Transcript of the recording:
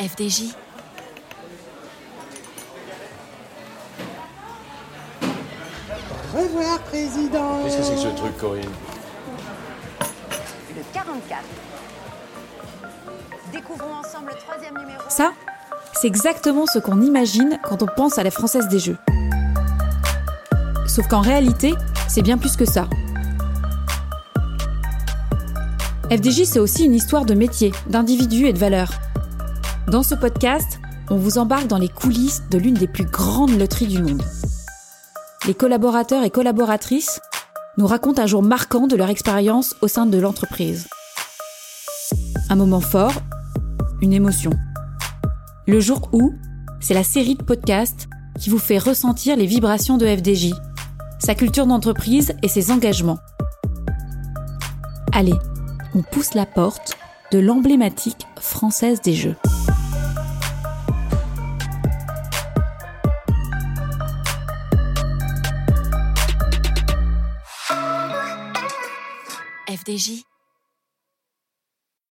FDJ. Au revoir, président. Qu'est-ce que c'est que ce truc, Corinne? Le 44. Découvrons ensemble le troisième numéro. Ça, c'est exactement ce qu'on imagine quand on pense à la Française des Jeux. Sauf qu'en réalité, c'est bien plus que ça. FDJ, c'est aussi une histoire de métier, d'individus et de valeurs. Dans ce podcast, on vous embarque dans les coulisses de l'une des plus grandes loteries du monde. Les collaborateurs et collaboratrices nous racontent un jour marquant de leur expérience au sein de l'entreprise. Un moment fort, une émotion. Le jour où, c'est la série de podcasts qui vous fait ressentir les vibrations de FDJ, sa culture d'entreprise et ses engagements. Allez, on pousse la porte de l'emblématique française des Jeux. FDJ